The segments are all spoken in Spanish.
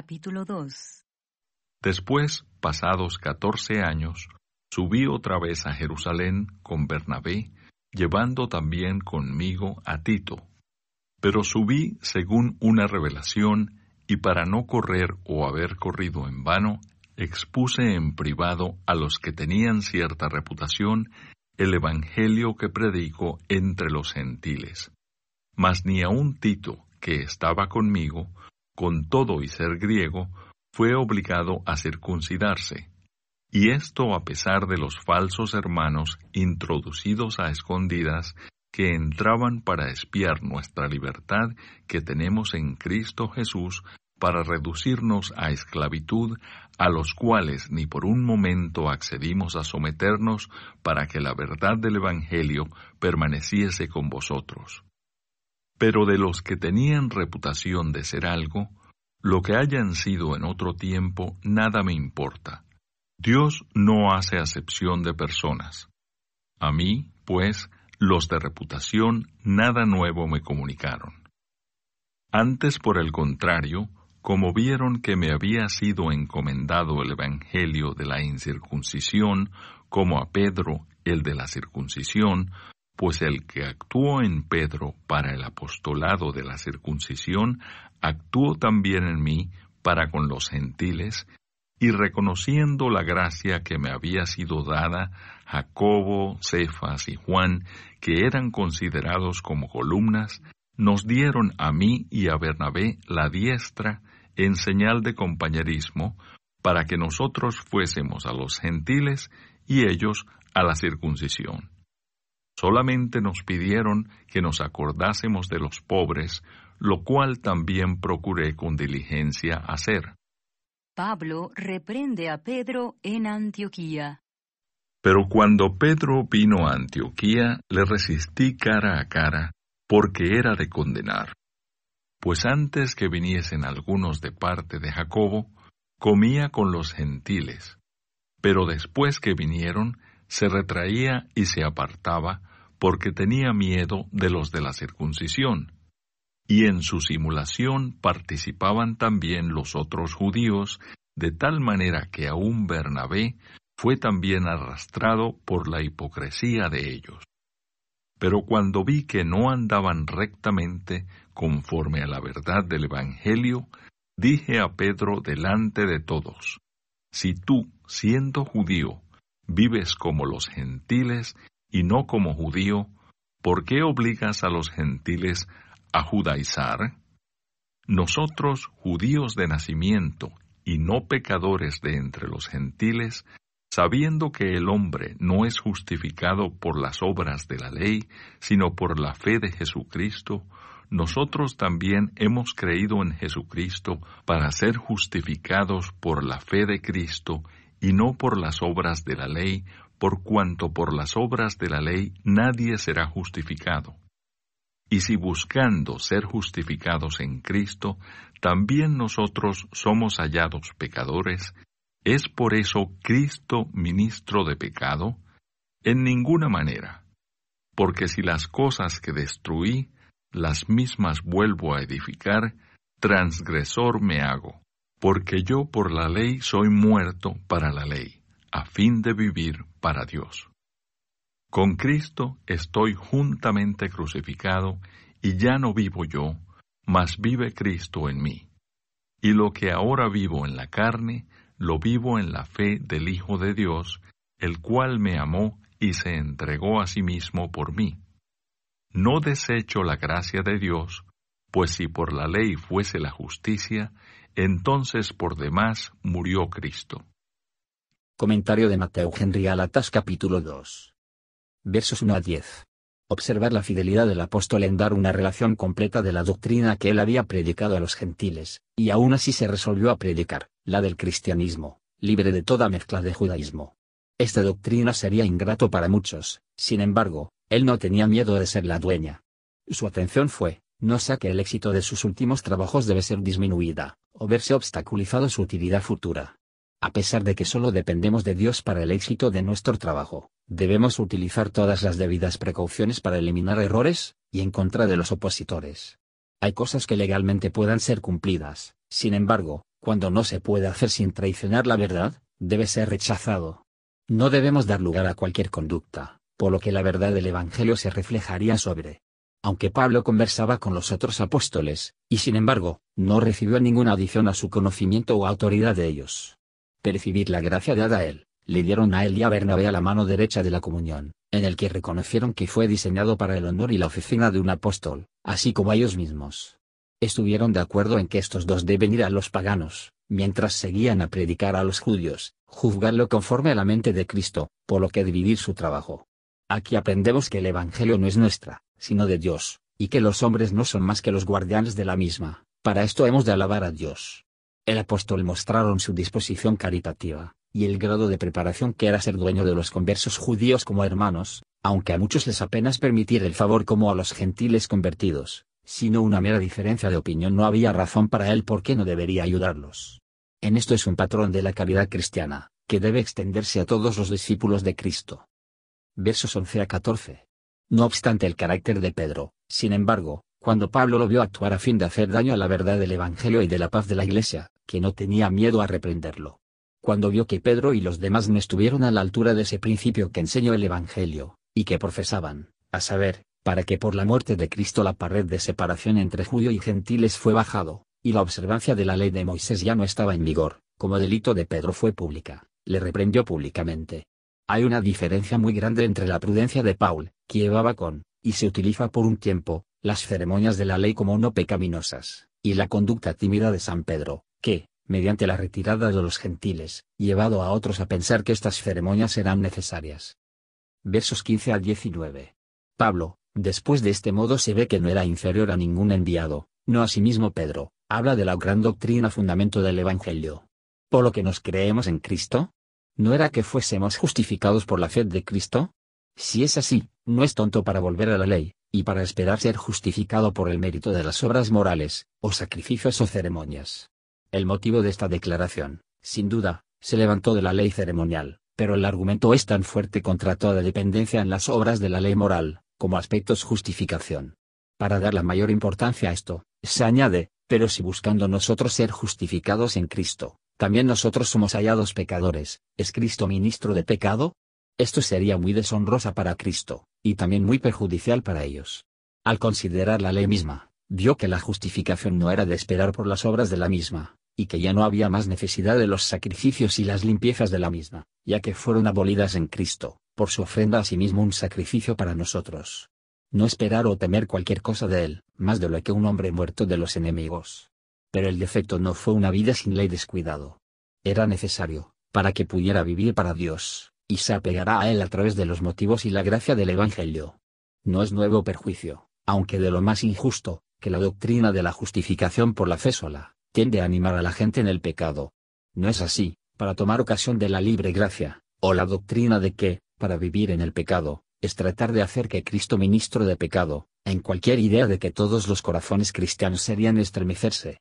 capítulo 2 Después, pasados catorce años, subí otra vez a Jerusalén con Bernabé, llevando también conmigo a Tito. Pero subí según una revelación, y para no correr o haber corrido en vano, expuse en privado a los que tenían cierta reputación el Evangelio que predico entre los gentiles. Mas ni aun Tito, que estaba conmigo, con todo y ser griego, fue obligado a circuncidarse. Y esto a pesar de los falsos hermanos introducidos a escondidas que entraban para espiar nuestra libertad que tenemos en Cristo Jesús para reducirnos a esclavitud, a los cuales ni por un momento accedimos a someternos para que la verdad del Evangelio permaneciese con vosotros. Pero de los que tenían reputación de ser algo, lo que hayan sido en otro tiempo, nada me importa. Dios no hace acepción de personas. A mí, pues, los de reputación nada nuevo me comunicaron. Antes, por el contrario, como vieron que me había sido encomendado el Evangelio de la incircuncisión, como a Pedro el de la circuncisión, pues el que actuó en Pedro para el apostolado de la circuncisión, actuó también en mí para con los gentiles, y reconociendo la gracia que me había sido dada, Jacobo, Cefas y Juan, que eran considerados como columnas, nos dieron a mí y a Bernabé la diestra en señal de compañerismo, para que nosotros fuésemos a los gentiles y ellos a la circuncisión. Solamente nos pidieron que nos acordásemos de los pobres, lo cual también procuré con diligencia hacer. Pablo reprende a Pedro en Antioquía. Pero cuando Pedro vino a Antioquía, le resistí cara a cara, porque era de condenar pues antes que viniesen algunos de parte de Jacobo, comía con los gentiles, pero después que vinieron, se retraía y se apartaba, porque tenía miedo de los de la circuncisión. Y en su simulación participaban también los otros judíos, de tal manera que aún Bernabé fue también arrastrado por la hipocresía de ellos. Pero cuando vi que no andaban rectamente conforme a la verdad del Evangelio, dije a Pedro delante de todos, Si tú, siendo judío, vives como los gentiles y no como judío, ¿por qué obligas a los gentiles a judaizar? Nosotros, judíos de nacimiento y no pecadores de entre los gentiles, sabiendo que el hombre no es justificado por las obras de la ley, sino por la fe de Jesucristo, nosotros también hemos creído en Jesucristo para ser justificados por la fe de Cristo y no por las obras de la ley, por cuanto por las obras de la ley nadie será justificado. Y si buscando ser justificados en Cristo, también nosotros somos hallados pecadores, ¿Es por eso Cristo ministro de pecado? En ninguna manera, porque si las cosas que destruí, las mismas vuelvo a edificar, transgresor me hago, porque yo por la ley soy muerto para la ley, a fin de vivir para Dios. Con Cristo estoy juntamente crucificado, y ya no vivo yo, mas vive Cristo en mí. Y lo que ahora vivo en la carne, lo vivo en la fe del Hijo de Dios, el cual me amó y se entregó a sí mismo por mí. No desecho la gracia de Dios, pues si por la ley fuese la justicia, entonces por demás murió Cristo. Comentario de Mateo Henry Alatas capítulo 2. Versos 1 a 10. Observar la fidelidad del apóstol en dar una relación completa de la doctrina que él había predicado a los gentiles, y aún así se resolvió a predicar, la del cristianismo, libre de toda mezcla de judaísmo. Esta doctrina sería ingrato para muchos, sin embargo, él no tenía miedo de ser la dueña. Su atención fue, no sea que el éxito de sus últimos trabajos debe ser disminuida, o verse obstaculizado su utilidad futura. A pesar de que solo dependemos de Dios para el éxito de nuestro trabajo, debemos utilizar todas las debidas precauciones para eliminar errores, y en contra de los opositores. Hay cosas que legalmente puedan ser cumplidas, sin embargo, cuando no se puede hacer sin traicionar la verdad, debe ser rechazado. No debemos dar lugar a cualquier conducta, por lo que la verdad del Evangelio se reflejaría sobre. Aunque Pablo conversaba con los otros apóstoles, y sin embargo, no recibió ninguna adición a su conocimiento o autoridad de ellos. Percibir la gracia dada a él, le dieron a él y a Bernabé a la mano derecha de la comunión, en el que reconocieron que fue diseñado para el honor y la oficina de un apóstol, así como a ellos mismos. Estuvieron de acuerdo en que estos dos deben ir a los paganos, mientras seguían a predicar a los judíos, juzgarlo conforme a la mente de Cristo, por lo que dividir su trabajo. Aquí aprendemos que el Evangelio no es nuestra, sino de Dios, y que los hombres no son más que los guardianes de la misma, para esto hemos de alabar a Dios. El apóstol mostraron su disposición caritativa, y el grado de preparación que era ser dueño de los conversos judíos como hermanos, aunque a muchos les apenas permitir el favor como a los gentiles convertidos, sino una mera diferencia de opinión no había razón para él por qué no debería ayudarlos. En esto es un patrón de la caridad cristiana, que debe extenderse a todos los discípulos de Cristo. Versos 11 a 14. No obstante el carácter de Pedro, sin embargo, cuando Pablo lo vio actuar a fin de hacer daño a la verdad del Evangelio y de la paz de la Iglesia, que no tenía miedo a reprenderlo, cuando vio que Pedro y los demás no estuvieron a la altura de ese principio que enseñó el Evangelio, y que profesaban, a saber, para que por la muerte de Cristo la pared de separación entre judío y gentiles fue bajado, y la observancia de la ley de Moisés ya no estaba en vigor, como delito de Pedro fue pública, le reprendió públicamente. Hay una diferencia muy grande entre la prudencia de Paul, que llevaba con, y se utiliza por un tiempo, las ceremonias de la ley como no pecaminosas, y la conducta tímida de San Pedro, que, mediante la retirada de los gentiles, llevado a otros a pensar que estas ceremonias eran necesarias. Versos 15 al 19. Pablo, después de este modo se ve que no era inferior a ningún enviado, no asimismo Pedro, habla de la gran doctrina fundamento del Evangelio. ¿Por lo que nos creemos en Cristo? ¿No era que fuésemos justificados por la fe de Cristo? Si es así, no es tonto para volver a la ley, y para esperar ser justificado por el mérito de las obras morales, o sacrificios o ceremonias. El motivo de esta declaración, sin duda, se levantó de la ley ceremonial, pero el argumento es tan fuerte contra toda dependencia en las obras de la ley moral, como aspectos justificación. Para dar la mayor importancia a esto, se añade, pero si buscando nosotros ser justificados en Cristo, también nosotros somos hallados pecadores, ¿es Cristo ministro de pecado? Esto sería muy deshonrosa para Cristo, y también muy perjudicial para ellos. Al considerar la ley misma, vio que la justificación no era de esperar por las obras de la misma, y que ya no había más necesidad de los sacrificios y las limpiezas de la misma, ya que fueron abolidas en Cristo, por su ofrenda a sí mismo un sacrificio para nosotros. No esperar o temer cualquier cosa de él, más de lo que un hombre muerto de los enemigos. Pero el defecto no fue una vida sin ley descuidado. Era necesario, para que pudiera vivir para Dios, y se apegará a él a través de los motivos y la gracia del Evangelio. No es nuevo perjuicio, aunque de lo más injusto, que la doctrina de la justificación por la fe sola, tiende a animar a la gente en el pecado. No es así, para tomar ocasión de la libre gracia, o la doctrina de que, para vivir en el pecado, es tratar de hacer que Cristo ministro de pecado, en cualquier idea de que todos los corazones cristianos serían estremecerse.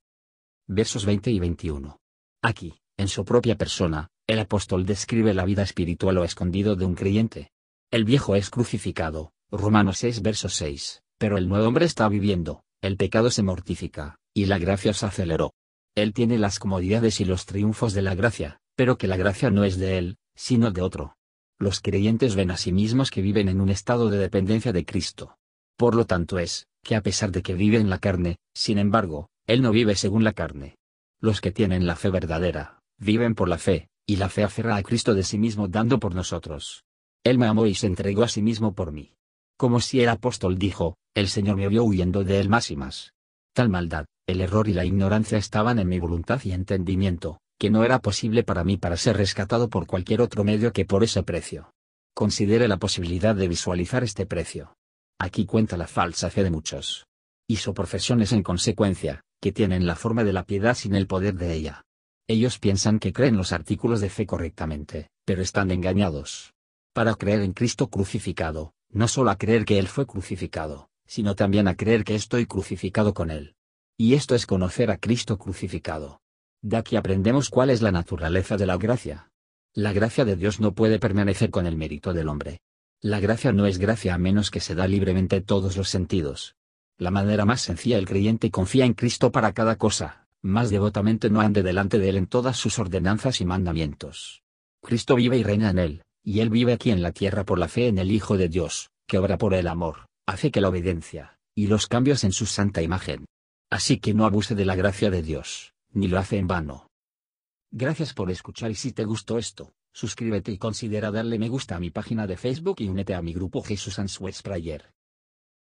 Versos 20 y 21. Aquí, en su propia persona, el apóstol describe la vida espiritual o escondido de un creyente. El viejo es crucificado, Romanos 6 verso 6, pero el nuevo hombre está viviendo, el pecado se mortifica, y la gracia se aceleró. Él tiene las comodidades y los triunfos de la gracia, pero que la gracia no es de él, sino de otro. Los creyentes ven a sí mismos que viven en un estado de dependencia de Cristo. Por lo tanto es, que a pesar de que vive en la carne, sin embargo, él no vive según la carne. Los que tienen la fe verdadera, viven por la fe, y la fe aferra a Cristo de sí mismo dando por nosotros. Él me amó y se entregó a sí mismo por mí. Como si el apóstol dijo, el Señor me vio huyendo de él más y más. Tal maldad, el error y la ignorancia estaban en mi voluntad y entendimiento, que no era posible para mí para ser rescatado por cualquier otro medio que por ese precio. Considere la posibilidad de visualizar este precio. Aquí cuenta la falsa fe de muchos. Hizo profesiones en consecuencia, que tienen la forma de la piedad sin el poder de ella. Ellos piensan que creen los artículos de fe correctamente, pero están engañados. Para creer en Cristo crucificado, no solo a creer que Él fue crucificado, sino también a creer que estoy crucificado con Él. Y esto es conocer a Cristo crucificado. De aquí aprendemos cuál es la naturaleza de la gracia. La gracia de Dios no puede permanecer con el mérito del hombre. La gracia no es gracia a menos que se da libremente todos los sentidos. La manera más sencilla el creyente confía en Cristo para cada cosa, más devotamente no ande delante de él en todas sus ordenanzas y mandamientos. Cristo vive y reina en él, y él vive aquí en la tierra por la fe en el Hijo de Dios, que obra por el amor, hace que la obediencia, y los cambios en su santa imagen. Así que no abuse de la gracia de Dios, ni lo hace en vano. Gracias por escuchar y si te gustó esto, suscríbete y considera darle me gusta a mi página de Facebook y únete a mi grupo Jesús Answers Prayer.